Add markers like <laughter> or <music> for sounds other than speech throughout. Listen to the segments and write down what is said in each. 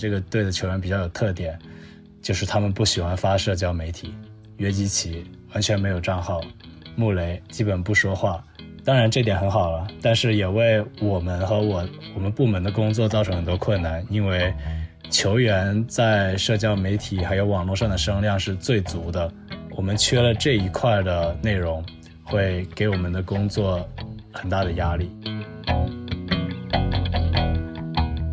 这个队的球员比较有特点，就是他们不喜欢发社交媒体。约基奇完全没有账号，穆雷基本不说话。当然这点很好了，但是也为我们和我我们部门的工作造成很多困难，因为球员在社交媒体还有网络上的声量是最足的，我们缺了这一块的内容，会给我们的工作很大的压力。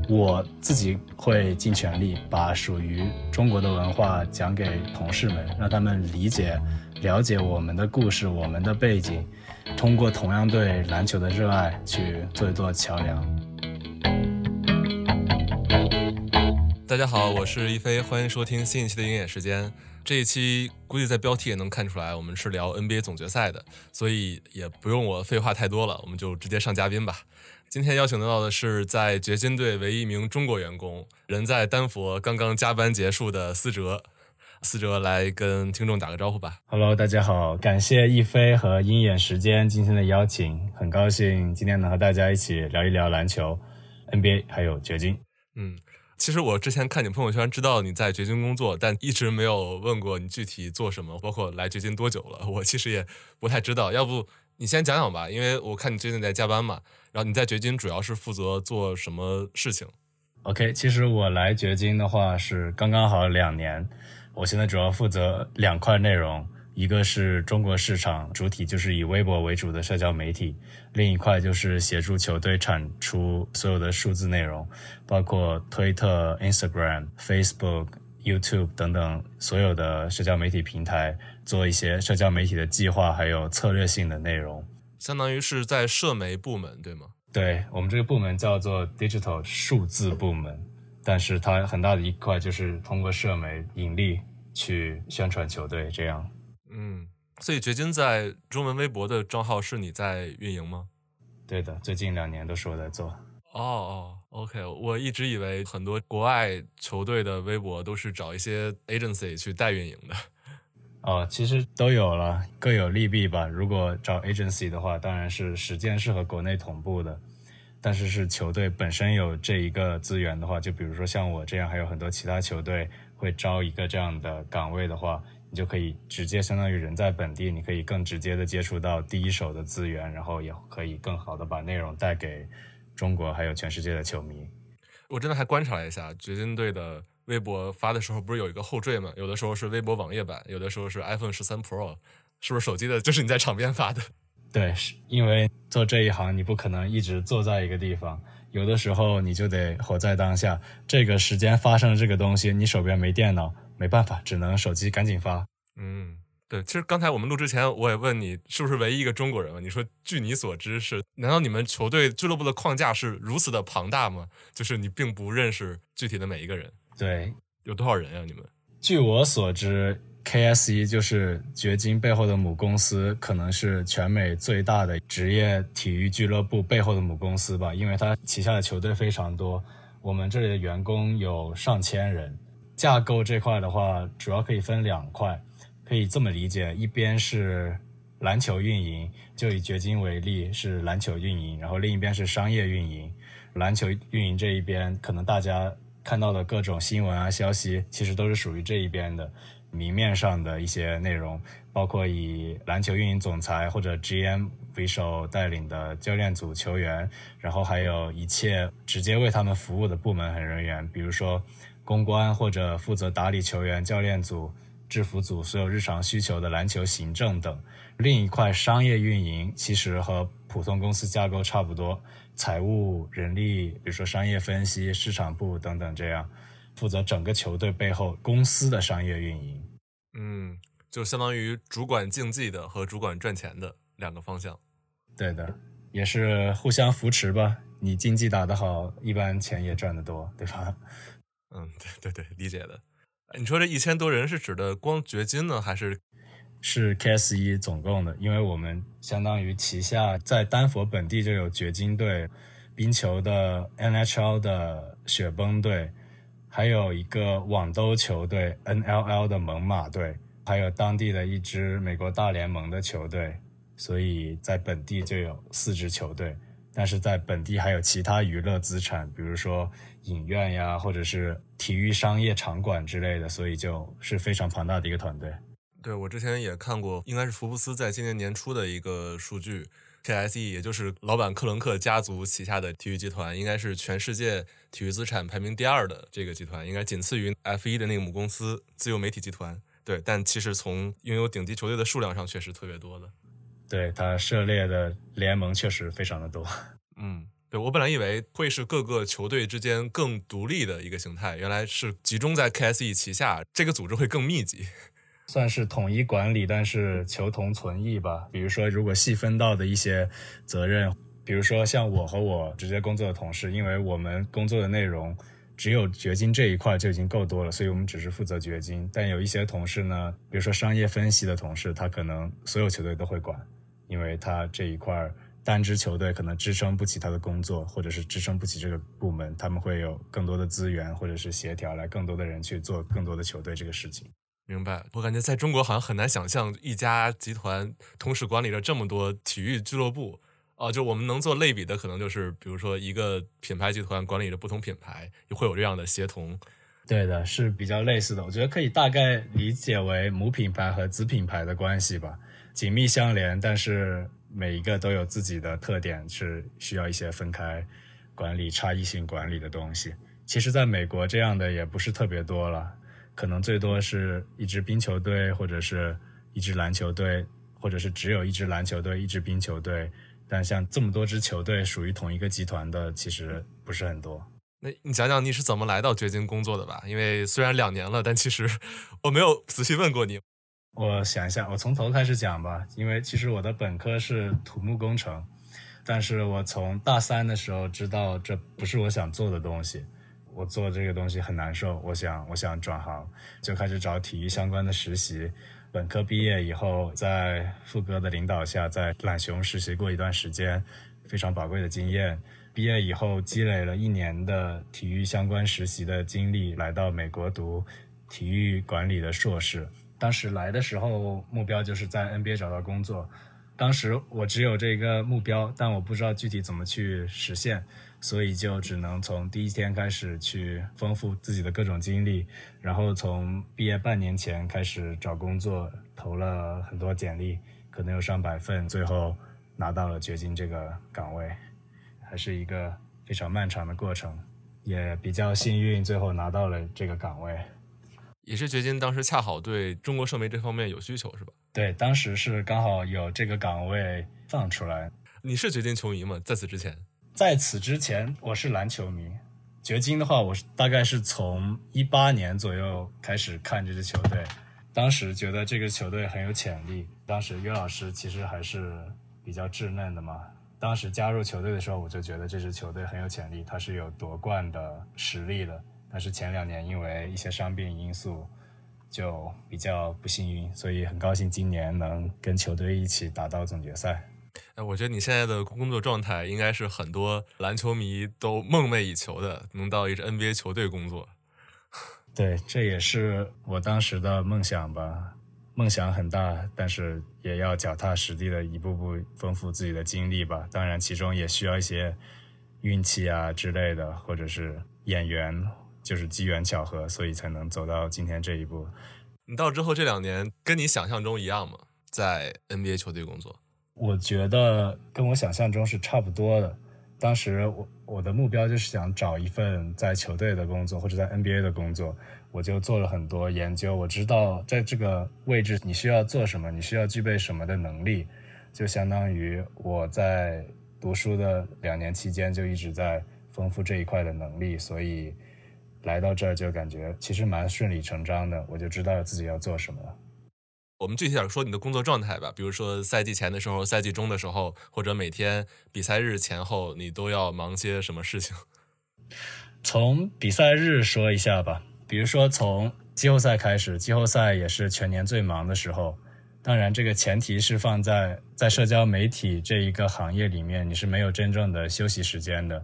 我自己会尽全力把属于中国的文化讲给同事们，让他们理解、了解我们的故事、我们的背景，通过同样对篮球的热爱去做一座桥梁。大家好，我是一飞，欢迎收听新一期的鹰眼时间。这一期估计在标题也能看出来，我们是聊 NBA 总决赛的，所以也不用我废话太多了，我们就直接上嘉宾吧。今天邀请到的是在掘金队唯一一名中国员工，人在丹佛刚刚加班结束的思哲。思哲来跟听众打个招呼吧。Hello，大家好，感谢一飞和鹰眼时间今天的邀请，很高兴今天能和大家一起聊一聊篮球、NBA 还有掘金。嗯，其实我之前看你朋友圈知道你在掘金工作，但一直没有问过你具体做什么，包括来掘金多久了，我其实也不太知道。要不你先讲讲吧，因为我看你最近在加班嘛。然后你在掘金主要是负责做什么事情？OK，其实我来掘金的话是刚刚好两年。我现在主要负责两块内容，一个是中国市场主体就是以微博为主的社交媒体，另一块就是协助球队产出所有的数字内容，包括推特、Instagram、Facebook、YouTube 等等所有的社交媒体平台，做一些社交媒体的计划还有策略性的内容。相当于是在社媒部门，对吗？对我们这个部门叫做 Digital 数字部门，但是它很大的一块就是通过社媒盈利去宣传球队，这样。嗯，所以掘金在中文微博的账号是你在运营吗？对的，最近两年都是我在做。哦哦，OK，我一直以为很多国外球队的微博都是找一些 agency 去代运营的。哦，其实都有了，各有利弊吧。如果找 agency 的话，当然是时间是和国内同步的，但是是球队本身有这一个资源的话，就比如说像我这样，还有很多其他球队会招一个这样的岗位的话，你就可以直接相当于人在本地，你可以更直接的接触到第一手的资源，然后也可以更好的把内容带给中国还有全世界的球迷。我真的还观察了一下掘金队的。微博发的时候不是有一个后缀吗？有的时候是微博网页版，有的时候是 iPhone 十三 Pro，是不是手机的？就是你在场边发的？<laughs> 对，是因为做这一行，你不可能一直坐在一个地方，有的时候你就得活在当下。这个时间发生的这个东西，你手边没电脑，没办法，只能手机赶紧发。嗯。对，其实刚才我们录之前，我也问你是不是唯一一个中国人嘛？你说据你所知是，难道你们球队俱乐部的框架是如此的庞大吗？就是你并不认识具体的每一个人。对，有多少人呀？你们？据我所知，KSE 就是掘金背后的母公司，可能是全美最大的职业体育俱乐部背后的母公司吧，因为它旗下的球队非常多。我们这里的员工有上千人。架构这块的话，主要可以分两块。可以这么理解，一边是篮球运营，就以掘金为例是篮球运营，然后另一边是商业运营。篮球运营这一边，可能大家看到的各种新闻啊、消息，其实都是属于这一边的明面上的一些内容，包括以篮球运营总裁或者 GM 为首带领的教练组球员，然后还有一切直接为他们服务的部门和人员，比如说公关或者负责打理球员、教练组。制服组所有日常需求的篮球行政等，另一块商业运营其实和普通公司架构差不多，财务、人力，比如说商业分析、市场部等等，这样负责整个球队背后公司的商业运营。嗯，就相当于主管竞技的和主管赚钱的两个方向。对的，也是互相扶持吧。你竞技打得好，一般钱也赚得多，对吧？嗯，对对对，理解的。你说这一千多人是指的光掘金呢，还是是 KSE 总共的？因为我们相当于旗下在丹佛本地就有掘金队、冰球的 NHL 的雪崩队，还有一个网兜球队 NLL 的猛犸队，还有当地的一支美国大联盟的球队，所以在本地就有四支球队。但是在本地还有其他娱乐资产，比如说影院呀，或者是体育商业场馆之类的，所以就是非常庞大的一个团队。对我之前也看过，应该是福布斯在今年年初的一个数据，KSE 也就是老板克伦克家族旗下的体育集团，应该是全世界体育资产排名第二的这个集团，应该仅次于 F1 的那个母公司自由媒体集团。对，但其实从拥有顶级球队的数量上，确实特别多的。对他涉猎的联盟确实非常的多。<laughs> 嗯，对我本来以为会是各个球队之间更独立的一个形态，原来是集中在 KSE 旗下，这个组织会更密集。算是统一管理，但是求同存异吧。比如说，如果细分到的一些责任，比如说像我和我直接工作的同事，因为我们工作的内容只有掘金这一块就已经够多了，所以我们只是负责掘金。但有一些同事呢，比如说商业分析的同事，他可能所有球队都会管，因为他这一块单支球队可能支撑不起他的工作，或者是支撑不起这个部门，他们会有更多的资源或者是协调来更多的人去做更多的球队这个事情。明白，我感觉在中国好像很难想象一家集团同时管理着这么多体育俱乐部啊！就我们能做类比的，可能就是比如说一个品牌集团管理着不同品牌，会有这样的协同。对的，是比较类似的。我觉得可以大概理解为母品牌和子品牌的关系吧，紧密相连，但是每一个都有自己的特点，是需要一些分开管理、差异性管理的东西。其实，在美国这样的也不是特别多了。可能最多是一支冰球队，或者是一支篮球队，或者是只有一支篮球队、一支冰球队。但像这么多支球队属于同一个集团的，其实不是很多。那你讲讲你是怎么来到掘金工作的吧？因为虽然两年了，但其实 <laughs> 我没有仔细问过你。我想一下，我从头开始讲吧。因为其实我的本科是土木工程，但是我从大三的时候知道这不是我想做的东西。我做这个东西很难受，我想我想转行，就开始找体育相关的实习。本科毕业以后，在富哥的领导下，在懒熊实习过一段时间，非常宝贵的经验。毕业以后，积累了一年的体育相关实习的经历，来到美国读体育管理的硕士。当时来的时候，目标就是在 NBA 找到工作。当时我只有这个目标，但我不知道具体怎么去实现。所以就只能从第一天开始去丰富自己的各种经历，然后从毕业半年前开始找工作，投了很多简历，可能有上百份，最后拿到了掘金这个岗位，还是一个非常漫长的过程，也比较幸运，最后拿到了这个岗位。也是掘金当时恰好对中国社媒这方面有需求，是吧？对，当时是刚好有这个岗位放出来。你是掘金球迷吗？在此之前？在此之前，我是篮球迷。掘金的话，我是大概是从一八年左右开始看这支球队，当时觉得这个球队很有潜力。当时约老师其实还是比较稚嫩的嘛。当时加入球队的时候，我就觉得这支球队很有潜力，他是有夺冠的实力的。但是前两年因为一些伤病因素，就比较不幸运，所以很高兴今年能跟球队一起打到总决赛。哎，我觉得你现在的工作状态应该是很多篮球迷都梦寐以求的，能到一支 NBA 球队工作。<laughs> 对，这也是我当时的梦想吧。梦想很大，但是也要脚踏实地的一步步丰富自己的经历吧。当然，其中也需要一些运气啊之类的，或者是演员，就是机缘巧合，所以才能走到今天这一步。你到之后这两年，跟你想象中一样吗？在 NBA 球队工作？我觉得跟我想象中是差不多的。当时我我的目标就是想找一份在球队的工作或者在 NBA 的工作，我就做了很多研究。我知道在这个位置你需要做什么，你需要具备什么的能力，就相当于我在读书的两年期间就一直在丰富这一块的能力，所以来到这儿就感觉其实蛮顺理成章的，我就知道自己要做什么了。我们具体点说你的工作状态吧，比如说赛季前的时候、赛季中的时候，或者每天比赛日前后，你都要忙些什么事情？<laughs> 从比赛日说一下吧，比如说从季后赛开始，季后赛也是全年最忙的时候。当然，这个前提是放在在社交媒体这一个行业里面，你是没有真正的休息时间的，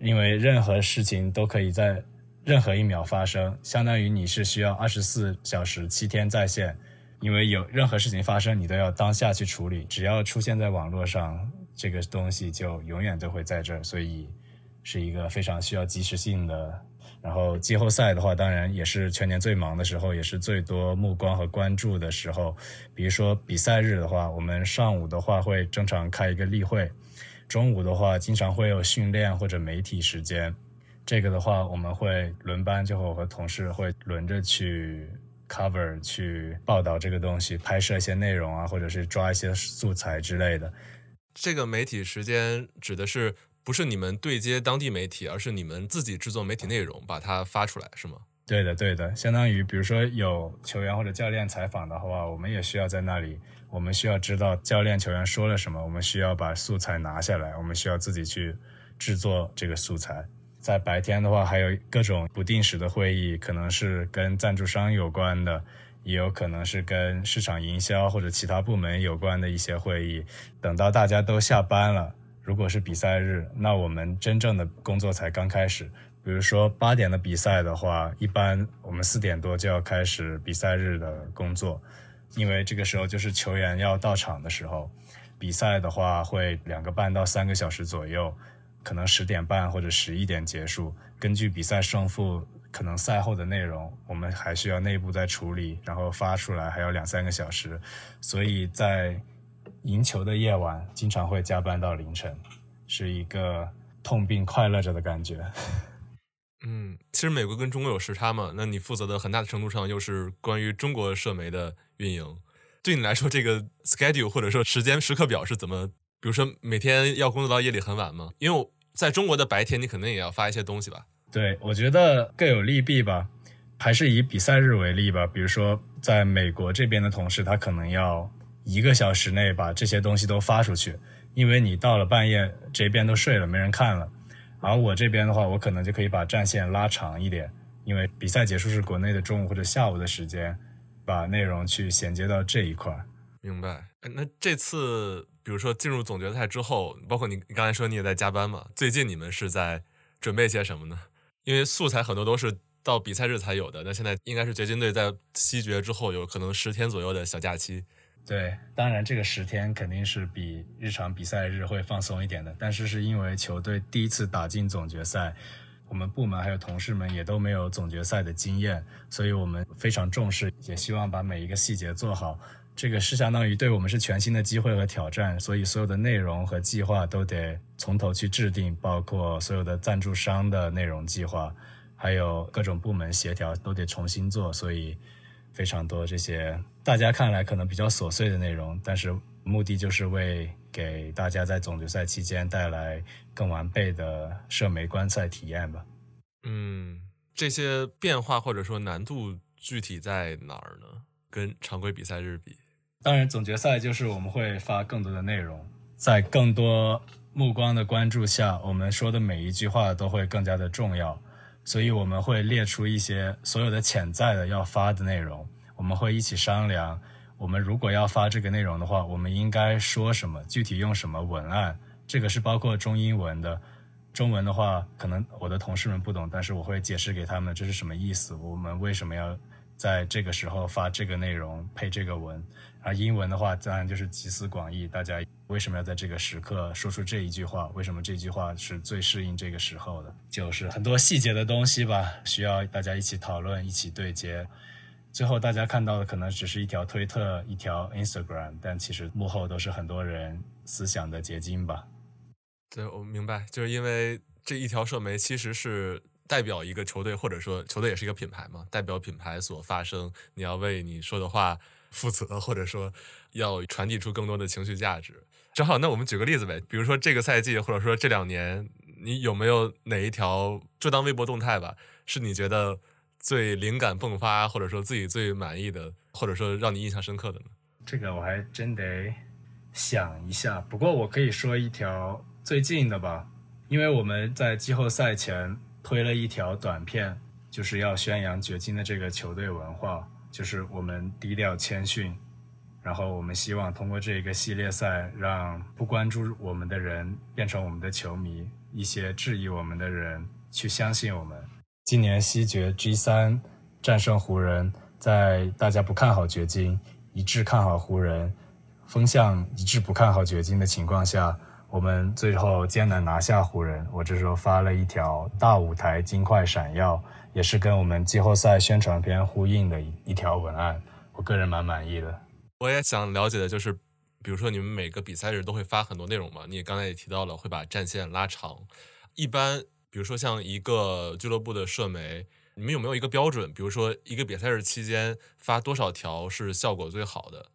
因为任何事情都可以在任何一秒发生，相当于你是需要二十四小时、七天在线。因为有任何事情发生，你都要当下去处理。只要出现在网络上，这个东西就永远都会在这儿，所以是一个非常需要及时性的。然后季后赛的话，当然也是全年最忙的时候，也是最多目光和关注的时候。比如说比赛日的话，我们上午的话会正常开一个例会，中午的话经常会有训练或者媒体时间。这个的话，我们会轮班，就我和同事会轮着去 cover 去报道这个东西，拍摄一些内容啊，或者是抓一些素材之类的。这个媒体时间指的是。不是你们对接当地媒体，而是你们自己制作媒体内容，把它发出来，是吗？对的，对的，相当于比如说有球员或者教练采访的话，我们也需要在那里，我们需要知道教练、球员说了什么，我们需要把素材拿下来，我们需要自己去制作这个素材。在白天的话，还有各种不定时的会议，可能是跟赞助商有关的，也有可能是跟市场营销或者其他部门有关的一些会议。等到大家都下班了。如果是比赛日，那我们真正的工作才刚开始。比如说八点的比赛的话，一般我们四点多就要开始比赛日的工作，因为这个时候就是球员要到场的时候。比赛的话会两个半到三个小时左右，可能十点半或者十一点结束。根据比赛胜负，可能赛后的内容我们还需要内部再处理，然后发出来还有两三个小时，所以在。赢球的夜晚经常会加班到凌晨，是一个痛并快乐着的感觉。嗯，其实美国跟中国有时差嘛，那你负责的很大的程度上又是关于中国社媒的运营。对你来说，这个 schedule 或者说时间时刻表是怎么？比如说每天要工作到夜里很晚吗？因为我在中国的白天，你肯定也要发一些东西吧？对，我觉得各有利弊吧。还是以比赛日为例吧。比如说，在美国这边的同事，他可能要。一个小时内把这些东西都发出去，因为你到了半夜这边都睡了，没人看了。而我这边的话，我可能就可以把战线拉长一点，因为比赛结束是国内的中午或者下午的时间，把内容去衔接到这一块。明白。那这次比如说进入总决赛之后，包括你刚才说你也在加班嘛？最近你们是在准备些什么呢？因为素材很多都是到比赛日才有的，那现在应该是掘金队在西决之后有可能十天左右的小假期。对，当然这个十天肯定是比日常比赛日会放松一点的，但是是因为球队第一次打进总决赛，我们部门还有同事们也都没有总决赛的经验，所以我们非常重视，也希望把每一个细节做好。这个是相当于对我们是全新的机会和挑战，所以所有的内容和计划都得从头去制定，包括所有的赞助商的内容计划，还有各种部门协调都得重新做，所以。非常多这些大家看来可能比较琐碎的内容，但是目的就是为给大家在总决赛期间带来更完备的社媒观赛体验吧。嗯，这些变化或者说难度具体在哪儿呢？跟常规比赛日比？当然，总决赛就是我们会发更多的内容，在更多目光的关注下，我们说的每一句话都会更加的重要。所以我们会列出一些所有的潜在的要发的内容，我们会一起商量。我们如果要发这个内容的话，我们应该说什么，具体用什么文案？这个是包括中英文的。中文的话，可能我的同事们不懂，但是我会解释给他们这是什么意思。我们为什么要在这个时候发这个内容，配这个文？而英文的话，当然就是集思广益，大家。为什么要在这个时刻说出这一句话？为什么这句话是最适应这个时候的？就是很多细节的东西吧，需要大家一起讨论、一起对接。最后大家看到的可能只是一条推特、一条 Instagram，但其实幕后都是很多人思想的结晶吧。对，我明白，就是因为这一条社媒其实是代表一个球队，或者说球队也是一个品牌嘛，代表品牌所发声，你要为你说的话负责，或者说要传递出更多的情绪价值。正好，那我们举个例子呗，比如说这个赛季，或者说这两年，你有没有哪一条就当微博动态吧，是你觉得最灵感迸发，或者说自己最满意的，或者说让你印象深刻的呢？这个我还真得想一下。不过我可以说一条最近的吧，因为我们在季后赛前推了一条短片，就是要宣扬掘金的这个球队文化，就是我们低调谦逊。然后我们希望通过这一个系列赛，让不关注我们的人变成我们的球迷，一些质疑我们的人去相信我们。今年西决 G 三战胜湖人，在大家不看好掘金，一致看好湖人，风向一致不看好掘金的情况下，我们最后艰难拿下湖人，我这时候发了一条大舞台金块闪耀，也是跟我们季后赛宣传片呼应的一一条文案，我个人蛮满意的。我也想了解的就是，比如说你们每个比赛日都会发很多内容嘛？你刚才也提到了会把战线拉长，一般比如说像一个俱乐部的社媒，你们有没有一个标准？比如说一个比赛日期间发多少条是效果最好的？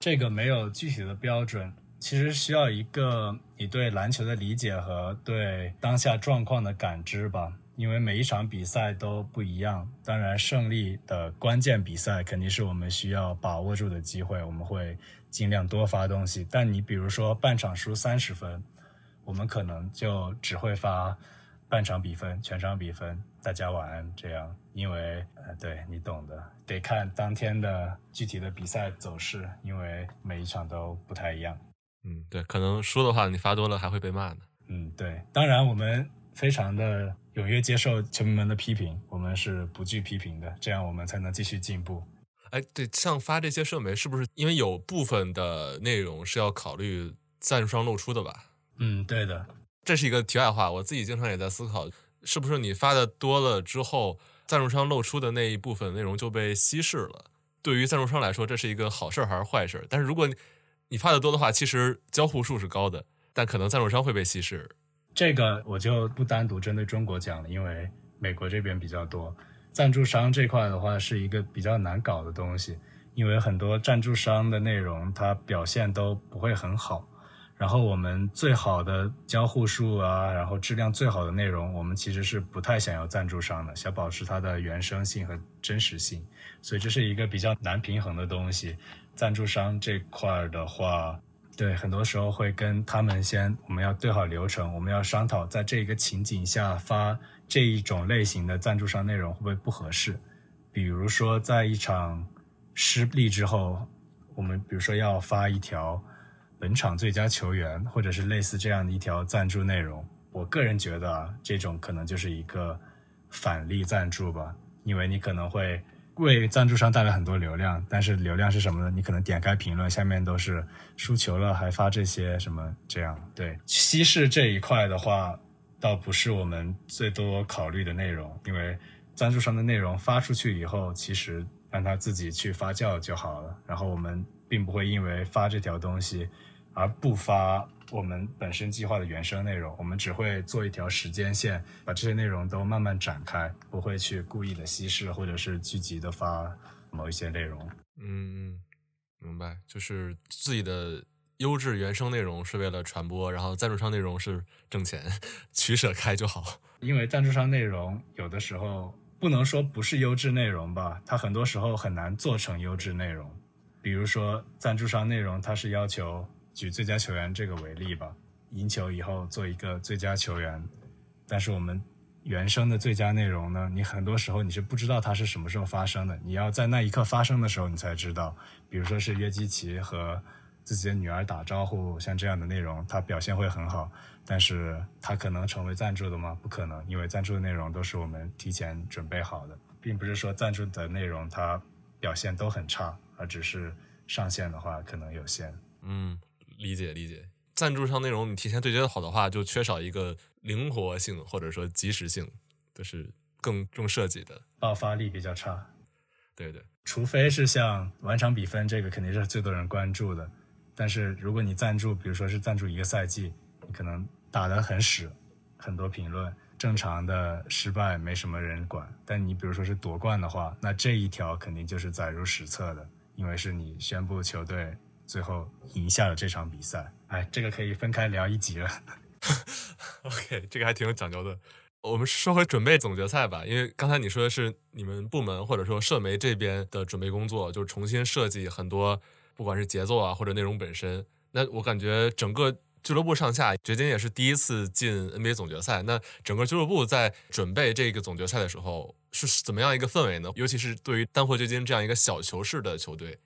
这个没有具体的标准。其实需要一个你对篮球的理解和对当下状况的感知吧，因为每一场比赛都不一样。当然，胜利的关键比赛肯定是我们需要把握住的机会，我们会尽量多发东西。但你比如说半场输三十分，我们可能就只会发半场比分、全场比分，大家晚安这样，因为呃，对你懂的，得看当天的具体的比赛走势，因为每一场都不太一样。嗯，对，可能输的话，你发多了还会被骂呢。嗯，对，当然我们非常的踊跃接受球迷们的批评，我们是不惧批评的，这样我们才能继续进步。哎，对，像发这些社媒，是不是因为有部分的内容是要考虑赞助商露出的吧？嗯，对的。这是一个题外话，我自己经常也在思考，是不是你发的多了之后，赞助商露出的那一部分内容就被稀释了？对于赞助商来说，这是一个好事还是坏事？但是如果你你发的多的话，其实交互数是高的，但可能赞助商会被稀释。这个我就不单独针对中国讲了，因为美国这边比较多。赞助商这块的话是一个比较难搞的东西，因为很多赞助商的内容它表现都不会很好。然后我们最好的交互数啊，然后质量最好的内容，我们其实是不太想要赞助商的，想保持它的原生性和真实性。所以这是一个比较难平衡的东西。赞助商这块的话，对，很多时候会跟他们先，我们要对好流程，我们要商讨，在这一个情景下发这一种类型的赞助商内容会不会不合适？比如说，在一场失利之后，我们比如说要发一条本场最佳球员，或者是类似这样的一条赞助内容，我个人觉得啊，这种可能就是一个返利赞助吧，因为你可能会。为赞助商带来很多流量，但是流量是什么呢？你可能点开评论，下面都是输球了还发这些什么这样。对，稀释这一块的话，倒不是我们最多考虑的内容，因为赞助商的内容发出去以后，其实让他自己去发酵就好了。然后我们并不会因为发这条东西而不发。我们本身计划的原生内容，我们只会做一条时间线，把这些内容都慢慢展开，不会去故意的稀释或者是聚集的发某一些内容。嗯嗯，明白，就是自己的优质原生内容是为了传播，然后赞助商内容是挣钱，<laughs> 取舍开就好。因为赞助商内容有的时候不能说不是优质内容吧，它很多时候很难做成优质内容。比如说赞助商内容，它是要求。举最佳球员这个为例吧，赢球以后做一个最佳球员，但是我们原生的最佳内容呢，你很多时候你是不知道它是什么时候发生的，你要在那一刻发生的时候你才知道。比如说是约基奇和自己的女儿打招呼，像这样的内容，它表现会很好，但是它可能成为赞助的吗？不可能，因为赞助的内容都是我们提前准备好的，并不是说赞助的内容它表现都很差，而只是上线的话可能有限。嗯。理解理解，赞助商内容你提前对接的好的话，就缺少一个灵活性或者说及时性，就是更重设计的，爆发力比较差。对对，除非是像完场比分这个肯定是最多人关注的，但是如果你赞助，比如说是赞助一个赛季，你可能打得很屎，很多评论，正常的失败没什么人管，但你比如说是夺冠的话，那这一条肯定就是载入史册的，因为是你宣布球队。最后赢下了这场比赛，哎，这个可以分开聊一集了。<laughs> OK，这个还挺有讲究的。我们说回准备总决赛吧，因为刚才你说的是你们部门或者说社媒这边的准备工作，就是重新设计很多，不管是节奏啊或者内容本身。那我感觉整个俱乐部上下，掘金也是第一次进 NBA 总决赛。那整个俱乐部在准备这个总决赛的时候是怎么样一个氛围呢？尤其是对于丹佛掘金这样一个小球式的球队。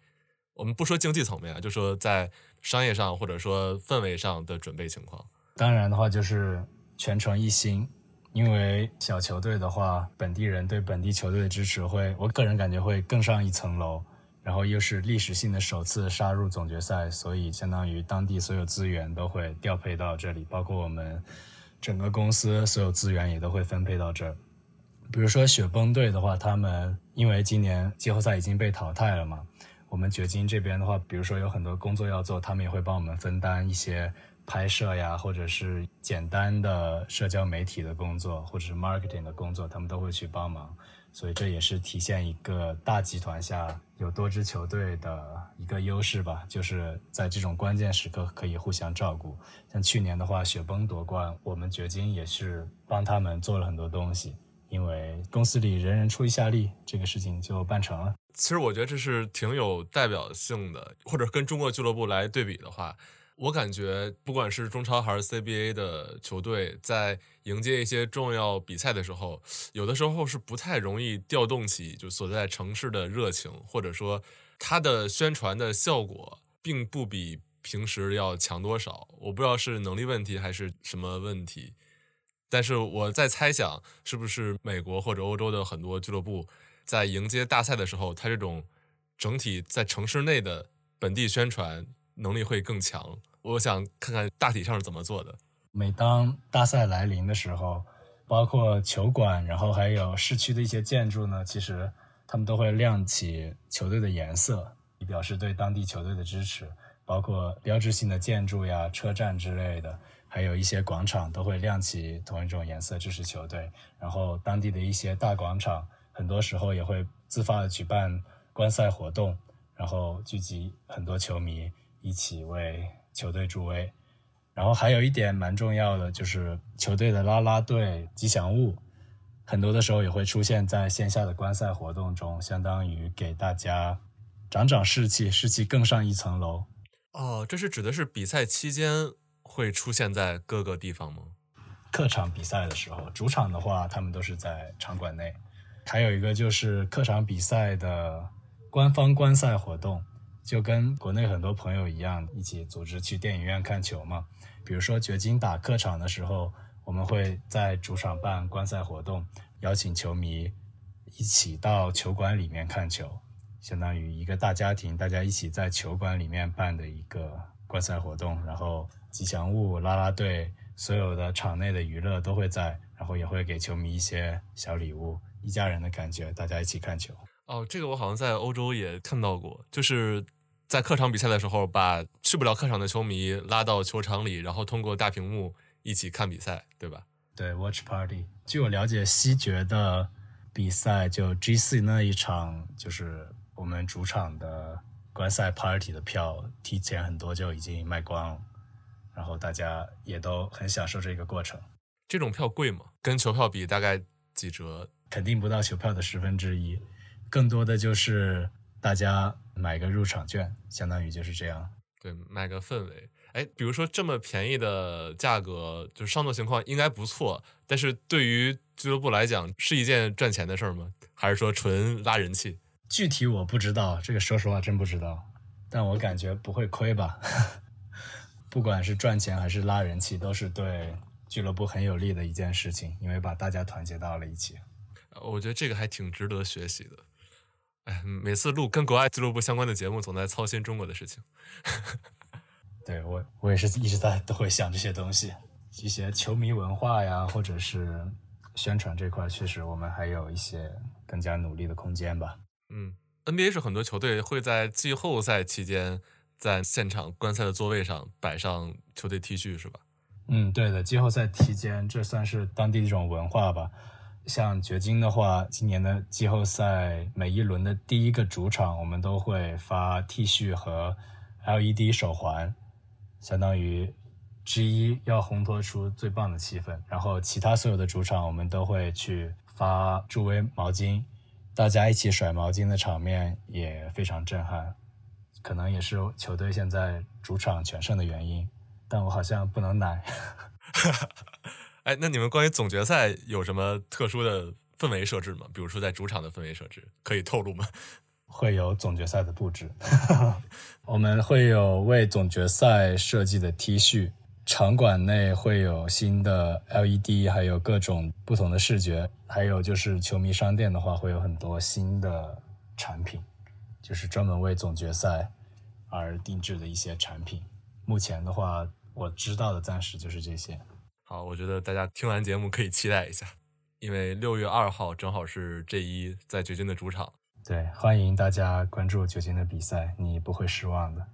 我们不说竞技层面啊，就说在商业上或者说氛围上的准备情况。当然的话，就是全程一心，因为小球队的话，本地人对本地球队的支持会，我个人感觉会更上一层楼。然后又是历史性的首次杀入总决赛，所以相当于当地所有资源都会调配到这里，包括我们整个公司所有资源也都会分配到这儿。比如说雪崩队的话，他们因为今年季后赛已经被淘汰了嘛，我们掘金这边的话，比如说有很多工作要做，他们也会帮我们分担一些拍摄呀，或者是简单的社交媒体的工作，或者是 marketing 的工作，他们都会去帮忙。所以这也是体现一个大集团下有多支球队的一个优势吧，就是在这种关键时刻可以互相照顾。像去年的话，雪崩夺冠，我们掘金也是帮他们做了很多东西，因为公司里人人出一下力，这个事情就办成了。其实我觉得这是挺有代表性的，或者跟中国俱乐部来对比的话。我感觉，不管是中超还是 CBA 的球队，在迎接一些重要比赛的时候，有的时候是不太容易调动起就所在城市的热情，或者说它的宣传的效果并不比平时要强多少。我不知道是能力问题还是什么问题，但是我在猜想，是不是美国或者欧洲的很多俱乐部在迎接大赛的时候，它这种整体在城市内的本地宣传能力会更强。我想看看大体上是怎么做的。每当大赛来临的时候，包括球馆，然后还有市区的一些建筑呢，其实他们都会亮起球队的颜色，以表示对当地球队的支持。包括标志性的建筑呀、车站之类的，还有一些广场都会亮起同一种颜色，支持球队。然后当地的一些大广场，很多时候也会自发的举办观赛活动，然后聚集很多球迷一起为。球队助威，然后还有一点蛮重要的，就是球队的啦啦队吉祥物，很多的时候也会出现在线下的观赛活动中，相当于给大家长长士气，士气更上一层楼。哦，这是指的是比赛期间会出现在各个地方吗？客场比赛的时候，主场的话，他们都是在场馆内。还有一个就是客场比赛的官方观赛活动。就跟国内很多朋友一样，一起组织去电影院看球嘛。比如说掘金打客场的时候，我们会在主场办观赛活动，邀请球迷一起到球馆里面看球，相当于一个大家庭，大家一起在球馆里面办的一个观赛活动。然后吉祥物、啦啦队，所有的场内的娱乐都会在，然后也会给球迷一些小礼物，一家人的感觉，大家一起看球。哦，这个我好像在欧洲也看到过，就是在客场比赛的时候，把去不了客场的球迷拉到球场里，然后通过大屏幕一起看比赛，对吧？对，Watch Party。据我了解，西决的比赛就 G 四那一场，就是我们主场的观赛 Party 的票提前很多就已经卖光了，然后大家也都很享受这个过程。这种票贵吗？跟球票比大概几折？肯定不到球票的十分之一。更多的就是大家买个入场券，相当于就是这样。对，买个氛围。哎，比如说这么便宜的价格，就是上座情况应该不错。但是对于俱乐部来讲，是一件赚钱的事儿吗？还是说纯拉人气？具体我不知道，这个说实话真不知道。但我感觉不会亏吧。<laughs> 不管是赚钱还是拉人气，都是对俱乐部很有利的一件事情，因为把大家团结到了一起。我觉得这个还挺值得学习的。哎，每次录跟国外俱乐部相关的节目，总在操心中国的事情。<laughs> 对我，我也是一直在都会想这些东西，一些球迷文化呀，或者是宣传这块，确实我们还有一些更加努力的空间吧。嗯，NBA 是很多球队会在季后赛期间在现场观赛的座位上摆上球队 T 恤，是吧？嗯，对的，季后赛期间，这算是当地的一种文化吧。像掘金的话，今年的季后赛每一轮的第一个主场，我们都会发 T 恤和 LED 手环，相当于之一要烘托出最棒的气氛。然后其他所有的主场，我们都会去发助威毛巾，大家一起甩毛巾的场面也非常震撼。可能也是球队现在主场全胜的原因，但我好像不能奶。<laughs> 哎，那你们关于总决赛有什么特殊的氛围设置吗？比如说在主场的氛围设置，可以透露吗？<laughs> 会有总决赛的布置，<laughs> 我们会有为总决赛设计的 T 恤，场馆内会有新的 LED，还有各种不同的视觉，还有就是球迷商店的话，会有很多新的产品，就是专门为总决赛而定制的一些产品。目前的话，我知道的暂时就是这些。好，我觉得大家听完节目可以期待一下，因为六月二号正好是 J 一在掘金的主场。对，欢迎大家关注掘金的比赛，你不会失望的。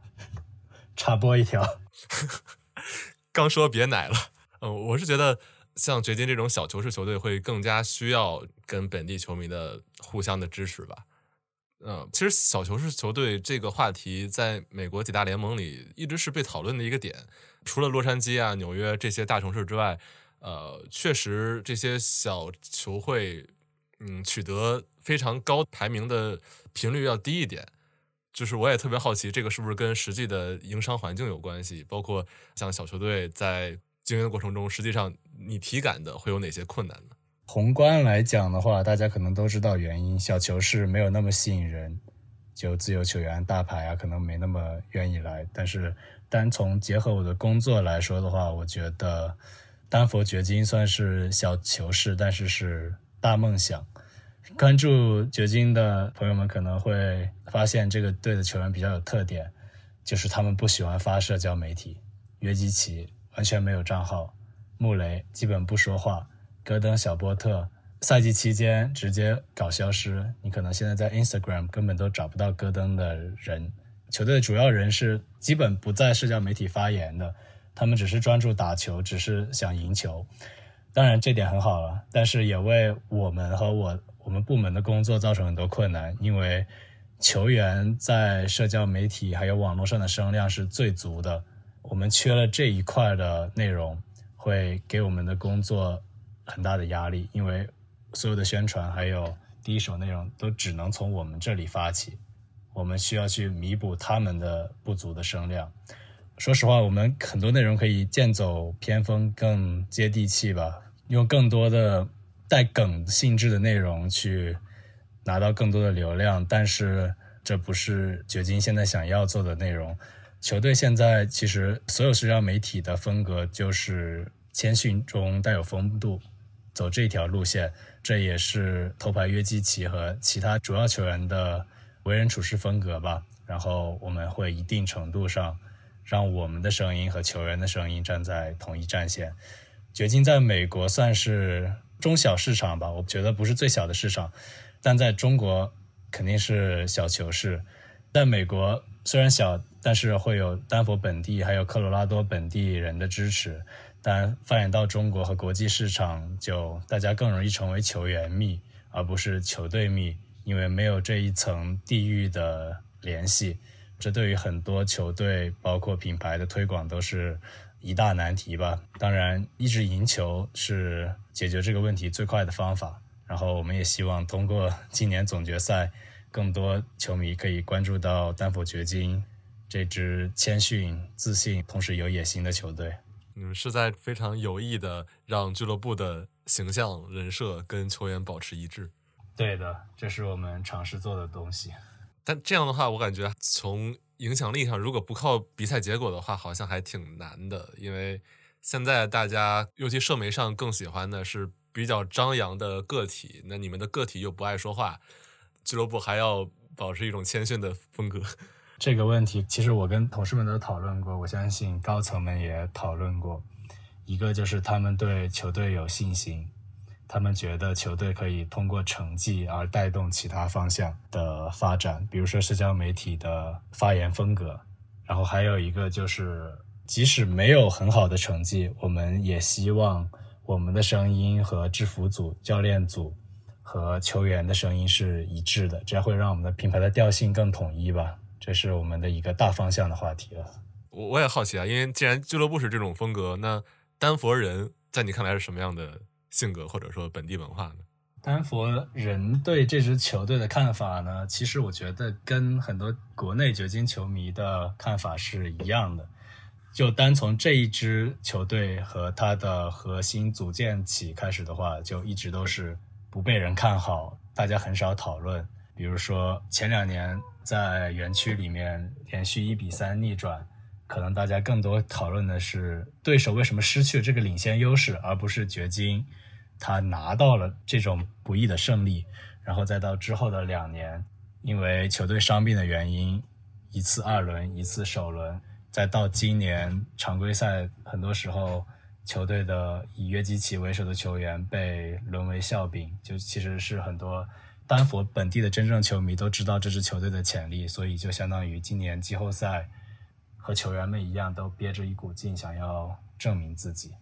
<laughs> 插播一条，<laughs> 刚说别奶了。嗯，我是觉得像掘金这种小球式球队会更加需要跟本地球迷的互相的支持吧。嗯，其实小球式球队这个话题在美国几大联盟里一直是被讨论的一个点。除了洛杉矶啊、纽约这些大城市之外，呃，确实这些小球会，嗯，取得非常高排名的频率要低一点。就是我也特别好奇，这个是不是跟实际的营商环境有关系？包括像小球队在经营的过程中，实际上你体感的会有哪些困难呢？宏观来讲的话，大家可能都知道原因，小球是没有那么吸引人，就自由球员、大牌啊，可能没那么愿意来。但是单从结合我的工作来说的话，我觉得丹佛掘金算是小球市，但是是大梦想。关注掘金的朋友们可能会发现，这个队的球员比较有特点，就是他们不喜欢发社交媒体。约基奇完全没有账号，穆雷基本不说话。戈登、小波特赛季期间直接搞消失，你可能现在在 Instagram 根本都找不到戈登的人。球队的主要人是基本不在社交媒体发言的，他们只是专注打球，只是想赢球。当然这点很好了，但是也为我们和我我们部门的工作造成很多困难，因为球员在社交媒体还有网络上的声量是最足的，我们缺了这一块的内容，会给我们的工作。很大的压力，因为所有的宣传还有第一手内容都只能从我们这里发起，我们需要去弥补他们的不足的声量。说实话，我们很多内容可以剑走偏锋，更接地气吧，用更多的带梗性质的内容去拿到更多的流量。但是这不是掘金现在想要做的内容。球队现在其实所有社交媒体的风格就是谦逊中带有风度。走这条路线，这也是头牌约基奇和其他主要球员的为人处事风格吧。然后我们会一定程度上让我们的声音和球员的声音站在同一战线。掘金在美国算是中小市场吧，我觉得不是最小的市场，但在中国肯定是小球市。在美国虽然小，但是会有丹佛本地还有科罗拉多本地人的支持。但发展到中国和国际市场，就大家更容易成为球员蜜，而不是球队蜜，因为没有这一层地域的联系，这对于很多球队，包括品牌的推广都是一大难题吧。当然，一直赢球是解决这个问题最快的方法。然后，我们也希望通过今年总决赛，更多球迷可以关注到丹佛掘金这支谦逊、自信，同时有野心的球队。你们是在非常有意的让俱乐部的形象人设跟球员保持一致。对的，这是我们尝试做的东西。但这样的话，我感觉从影响力上，如果不靠比赛结果的话，好像还挺难的。因为现在大家，尤其社媒上更喜欢的是比较张扬的个体。那你们的个体又不爱说话，俱乐部还要保持一种谦逊的风格。<laughs> 这个问题其实我跟同事们都讨论过，我相信高层们也讨论过。一个就是他们对球队有信心，他们觉得球队可以通过成绩而带动其他方向的发展，比如说社交媒体的发言风格。然后还有一个就是，即使没有很好的成绩，我们也希望我们的声音和制服组、教练组和球员的声音是一致的，这样会让我们的品牌的调性更统一吧。这是我们的一个大方向的话题了。我我也好奇啊，因为既然俱乐部是这种风格，那丹佛人在你看来是什么样的性格或者说本地文化呢？丹佛人对这支球队的看法呢，其实我觉得跟很多国内掘金球迷的看法是一样的。就单从这一支球队和它的核心组建起开始的话，就一直都是不被人看好，大家很少讨论。比如说前两年。在园区里面连续一比三逆转，可能大家更多讨论的是对手为什么失去了这个领先优势，而不是掘金他拿到了这种不易的胜利。然后再到之后的两年，因为球队伤病的原因，一次二轮，一次首轮，再到今年常规赛，很多时候球队的以约基奇为首的球员被沦为笑柄，就其实是很多丹佛本地的真正球迷都知道这支球队的潜力，所以就相当于今年季后赛和球员们一样，都憋着一股劲，想要证明自己，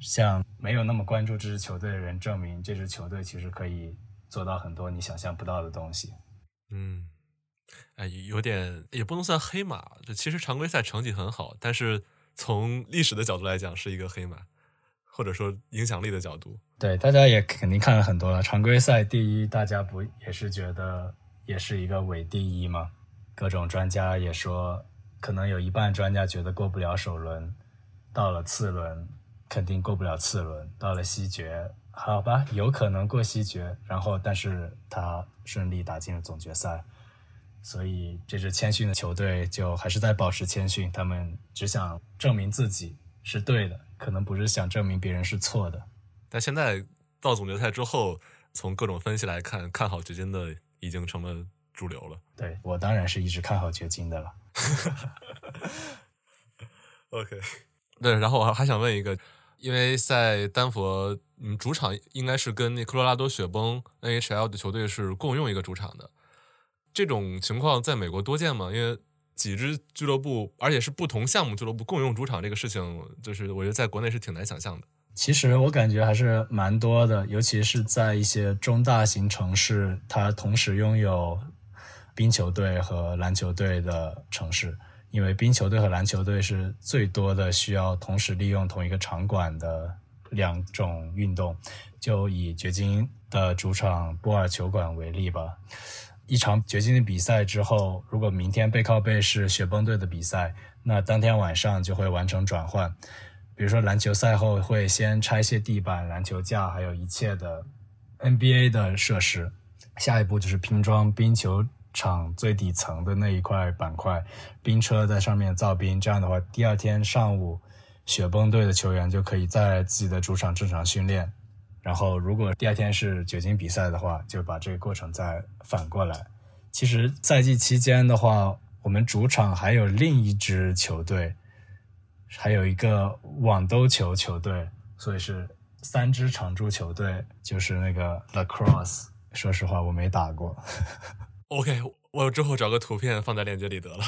向没有那么关注这支球队的人证明，这支球队其实可以做到很多你想象不到的东西。嗯，哎，有点也不能算黑马。这其实常规赛成绩很好，但是从历史的角度来讲是一个黑马，或者说影响力的角度。对，大家也肯定看了很多了。常规赛第一，大家不也是觉得也是一个伪第一吗？各种专家也说，可能有一半专家觉得过不了首轮，到了次轮肯定过不了次轮，到了西决。好吧，有可能过西决，然后但是他顺利打进了总决赛，所以这支谦逊的球队就还是在保持谦逊，他们只想证明自己是对的，可能不是想证明别人是错的。但现在到总决赛之后，从各种分析来看，看好掘金的已经成了主流了。对我当然是一直看好掘金的了。<laughs> OK，对，然后我还想问一个。因为在丹佛，嗯，主场应该是跟那科罗拉多雪崩 NHL 的球队是共用一个主场的。这种情况在美国多见吗？因为几支俱乐部，而且是不同项目俱乐部共用主场这个事情，就是我觉得在国内是挺难想象的。其实我感觉还是蛮多的，尤其是在一些中大型城市，它同时拥有冰球队和篮球队的城市。因为冰球队和篮球队是最多的需要同时利用同一个场馆的两种运动。就以掘金的主场波尔球馆为例吧，一场掘金的比赛之后，如果明天背靠背是雪崩队的比赛，那当天晚上就会完成转换。比如说篮球赛后会先拆卸地板、篮球架，还有一切的 NBA 的设施，下一步就是拼装冰球。场最底层的那一块板块，冰车在上面造冰，这样的话，第二天上午，雪崩队的球员就可以在自己的主场正常训练。然后，如果第二天是掘金比赛的话，就把这个过程再反过来。其实赛季期间的话，我们主场还有另一支球队，还有一个网兜球球队，所以是三支常驻球队，就是那个 La Cross。说实话，我没打过。OK，我之后找个图片放在链接里得了。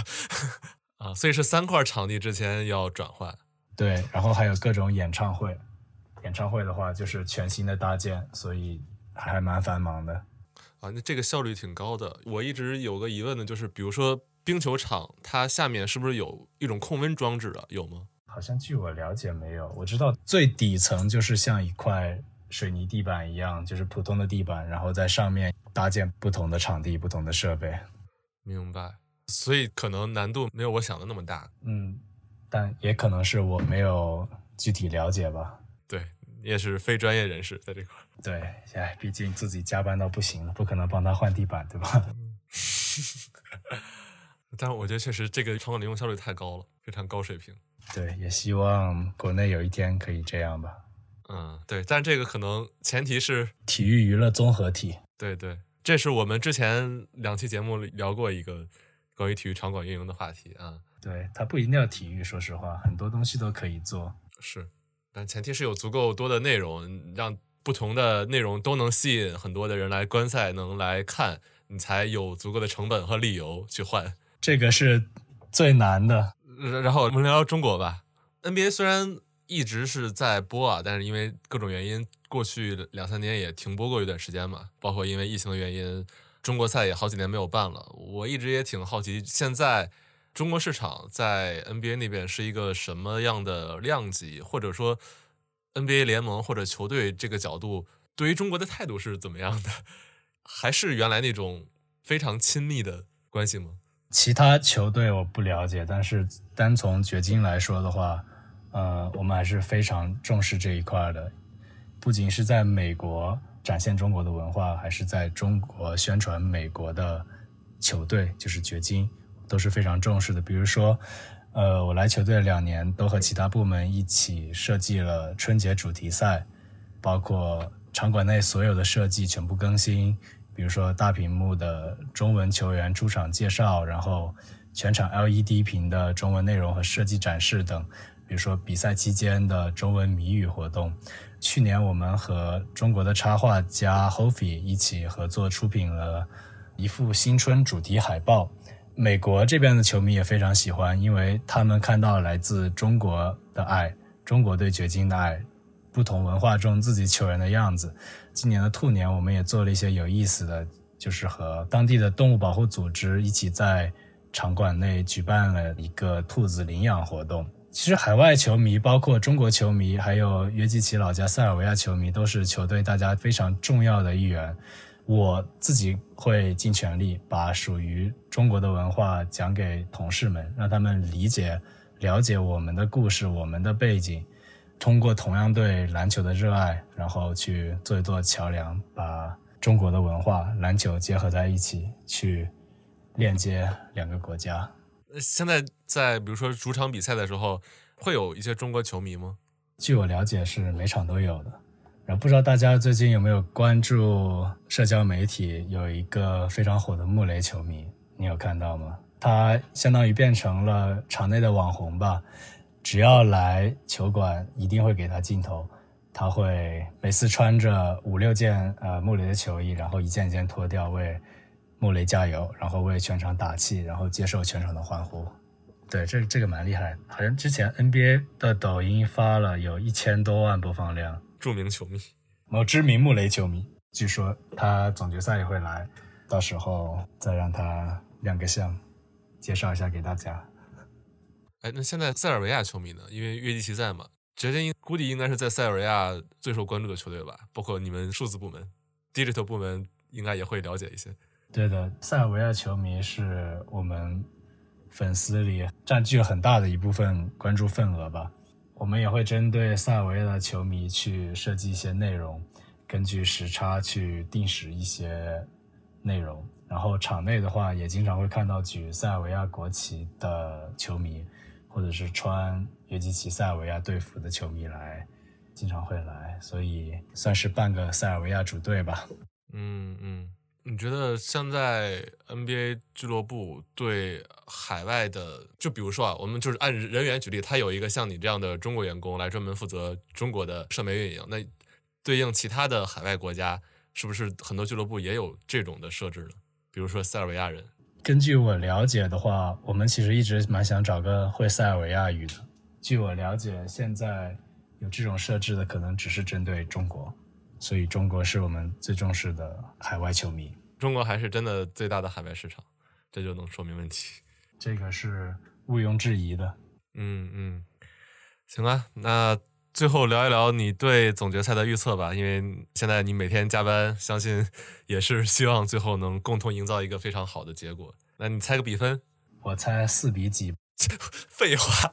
啊，所以是三块场地之前要转换。对，然后还有各种演唱会，演唱会的话就是全新的搭建，所以还蛮繁忙的。啊，那这个效率挺高的。我一直有个疑问呢，就是比如说冰球场，它下面是不是有一种控温装置啊？有吗？好像据我了解没有。我知道最底层就是像一块水泥地板一样，就是普通的地板，然后在上面。搭建不同的场地、不同的设备，明白。所以可能难度没有我想的那么大。嗯，但也可能是我没有具体了解吧。对，也是非专业人士在这块。对，哎，毕竟自己加班到不行了，不可能帮他换地板，对吧？<laughs> 但是我觉得确实这个场馆利用效率太高了，非常高水平。对，也希望国内有一天可以这样吧。嗯，对，但这个可能前提是体育娱乐综合体。对对，这是我们之前两期节目聊过一个关于体育场馆运营的话题啊。对，它不一定要体育，说实话，很多东西都可以做。是，但前提是有足够多的内容，让不同的内容都能吸引很多的人来观赛，能来看，你才有足够的成本和理由去换。这个是最难的。然后我们聊聊中国吧。NBA 虽然一直是在播啊，但是因为各种原因。过去两三年也停播过一段时间嘛，包括因为疫情的原因，中国赛也好几年没有办了。我一直也挺好奇，现在中国市场在 NBA 那边是一个什么样的量级，或者说 NBA 联盟或者球队这个角度对于中国的态度是怎么样的？还是原来那种非常亲密的关系吗？其他球队我不了解，但是单从掘金来说的话，呃，我们还是非常重视这一块的。不仅是在美国展现中国的文化，还是在中国宣传美国的球队，就是掘金，都是非常重视的。比如说，呃，我来球队两年，都和其他部门一起设计了春节主题赛，包括场馆内所有的设计全部更新，比如说大屏幕的中文球员出场介绍，然后全场 LED 屏的中文内容和设计展示等，比如说比赛期间的中文谜语活动。去年我们和中国的插画家 Hofi 一起合作出品了一幅新春主题海报，美国这边的球迷也非常喜欢，因为他们看到来自中国的爱，中国对掘金的爱，不同文化中自己球员的样子。今年的兔年，我们也做了一些有意思的，就是和当地的动物保护组织一起在场馆内举办了一个兔子领养活动。其实海外球迷，包括中国球迷，还有约基奇老家塞尔维亚球迷，都是球队大家非常重要的一员。我自己会尽全力把属于中国的文化讲给同事们，让他们理解、了解我们的故事、我们的背景。通过同样对篮球的热爱，然后去做一座桥梁，把中国的文化、篮球结合在一起，去链接两个国家。现在在比如说主场比赛的时候，会有一些中国球迷吗？据我了解，是每场都有的。然后不知道大家最近有没有关注社交媒体，有一个非常火的穆雷球迷，你有看到吗？他相当于变成了场内的网红吧。只要来球馆，一定会给他镜头。他会每次穿着五六件呃穆雷的球衣，然后一件一件脱掉，为穆雷加油，然后为全场打气，然后接受全场的欢呼。对，这这个蛮厉害，好像之前 NBA 的抖音发了有一千多万播放量。著名球迷，某知名穆雷球迷，据说他总决赛也会来，到时候再让他亮个相，介绍一下给大家。哎，那现在塞尔维亚球迷呢？因为约基奇在嘛，掘金估计应该是在塞尔维亚最受关注的球队吧。包括你们数字部门、digital 部门应该也会了解一些。对的，塞尔维亚球迷是我们粉丝里占据了很大的一部分关注份额吧。我们也会针对塞尔维亚的球迷去设计一些内容，根据时差去定时一些内容。然后场内的话，也经常会看到举塞尔维亚国旗的球迷。或者是穿约基奇塞尔维亚队服的球迷来，经常会来，所以算是半个塞尔维亚主队吧。嗯嗯，你觉得现在 NBA 俱乐部对海外的，就比如说啊，我们就是按人员举例，他有一个像你这样的中国员工来专门负责中国的社媒运营，那对应其他的海外国家，是不是很多俱乐部也有这种的设置呢？比如说塞尔维亚人。根据我了解的话，我们其实一直蛮想找个会塞尔维亚语的。据我了解，现在有这种设置的可能只是针对中国，所以中国是我们最重视的海外球迷。中国还是真的最大的海外市场，这就能说明问题。这个是毋庸置疑的。嗯嗯，行啊，那最后聊一聊你对总决赛的预测吧，因为现在你每天加班，相信也是希望最后能共同营造一个非常好的结果。那你猜个比分？我猜四比几。<laughs> 废话，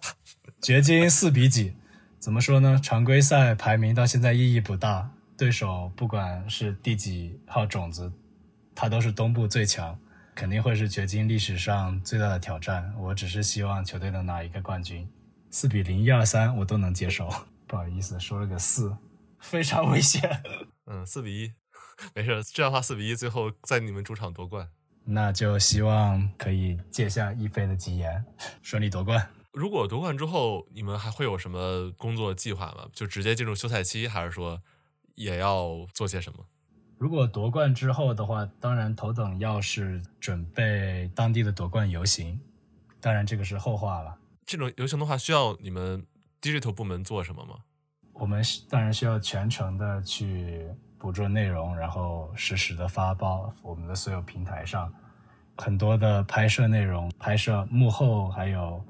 掘金四比几？怎么说呢？常规赛排名到现在意义不大，对手不管是第几号种子，他都是东部最强，肯定会是掘金历史上最大的挑战。我只是希望球队能拿一个冠军。四比零、一二三我都能接受。不好意思，说了个四，非常危险。<laughs> 嗯，四比一，没事，这样的话四比一，最后在你们主场夺冠。那就希望可以借下一飞的吉言，顺利夺冠。如果夺冠之后，你们还会有什么工作计划吗？就直接进入休赛期，还是说也要做些什么？如果夺冠之后的话，当然头等要是准备当地的夺冠游行，当然这个是后话了。这种游行的话，需要你们 digital 部门做什么吗？我们当然需要全程的去。捕捉内容，然后实时的发包我们的所有平台上。很多的拍摄内容、拍摄幕后还有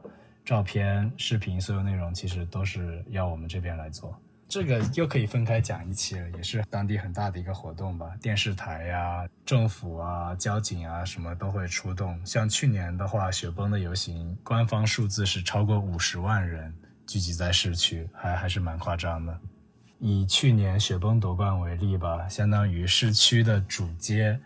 照片、视频，所有内容其实都是要我们这边来做。这个又可以分开讲一期了，也是当地很大的一个活动吧。电视台呀、政府啊、交警啊什么都会出动。像去年的话，雪崩的游行，官方数字是超过五十万人聚集在市区，还还是蛮夸张的。以去年雪崩夺冠为例吧，相当于市区的主街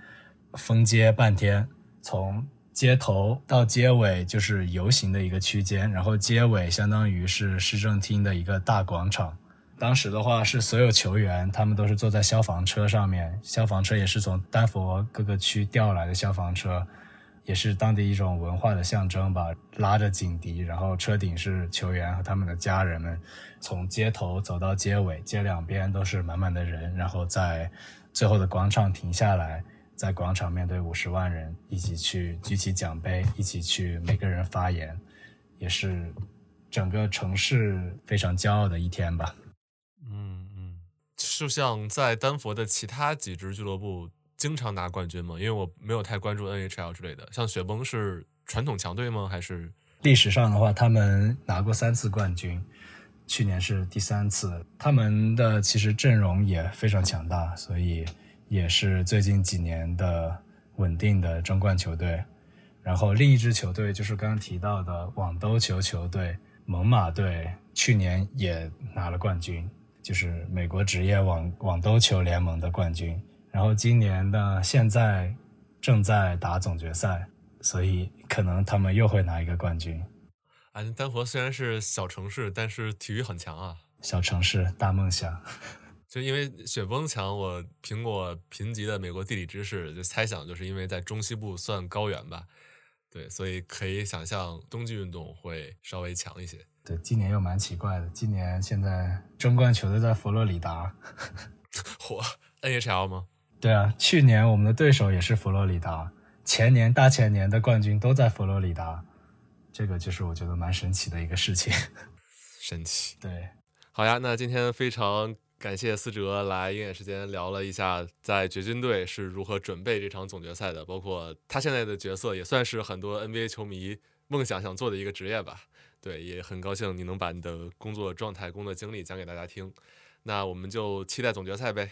封街半天，从街头到街尾就是游行的一个区间，然后街尾相当于是市政厅的一个大广场，当时的话是所有球员他们都是坐在消防车上面，消防车也是从丹佛各个区调来的消防车，也是当地一种文化的象征吧。拉着警笛，然后车顶是球员和他们的家人们，从街头走到街尾，街两边都是满满的人，然后在最后的广场停下来，在广场面对五十万人，一起去举起奖杯，一起去每个人发言，也是整个城市非常骄傲的一天吧。就像在丹佛的其他几支俱乐部经常拿冠军吗？因为我没有太关注 NHL 之类的。像雪崩是传统强队吗？还是历史上的话，他们拿过三次冠军，去年是第三次。他们的其实阵容也非常强大，所以也是最近几年的稳定的争冠球队。然后另一支球队就是刚刚提到的网兜球球队猛犸队，去年也拿了冠军。就是美国职业网网兜球联盟的冠军，然后今年呢，现在正在打总决赛，所以可能他们又会拿一个冠军。啊，丹佛虽然是小城市，但是体育很强啊。小城市大梦想，<laughs> 就因为雪崩强，我凭我贫瘠的美国地理知识就猜想，就是因为在中西部算高原吧。对，所以可以想象冬季运动会稍微强一些。对，今年又蛮奇怪的。今年现在争冠球队在佛罗里达，<laughs> 火，NHL 吗？<laughs> 对啊，去年我们的对手也是佛罗里达，前年、大前年的冠军都在佛罗里达，这个就是我觉得蛮神奇的一个事情。<laughs> 神奇。对，好呀，那今天非常感谢思哲来鹰眼时间聊了一下，在掘金队是如何准备这场总决赛的，包括他现在的角色，也算是很多 NBA 球迷梦想想做的一个职业吧。对，也很高兴你能把你的工作状态、工作经历讲给大家听。那我们就期待总决赛呗，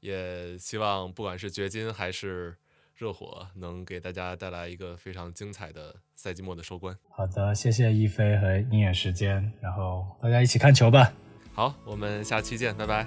也希望不管是掘金还是热火，能给大家带来一个非常精彩的赛季末的收官。好的，谢谢一飞和鹰眼时间，然后大家一起看球吧。好，我们下期见，拜拜。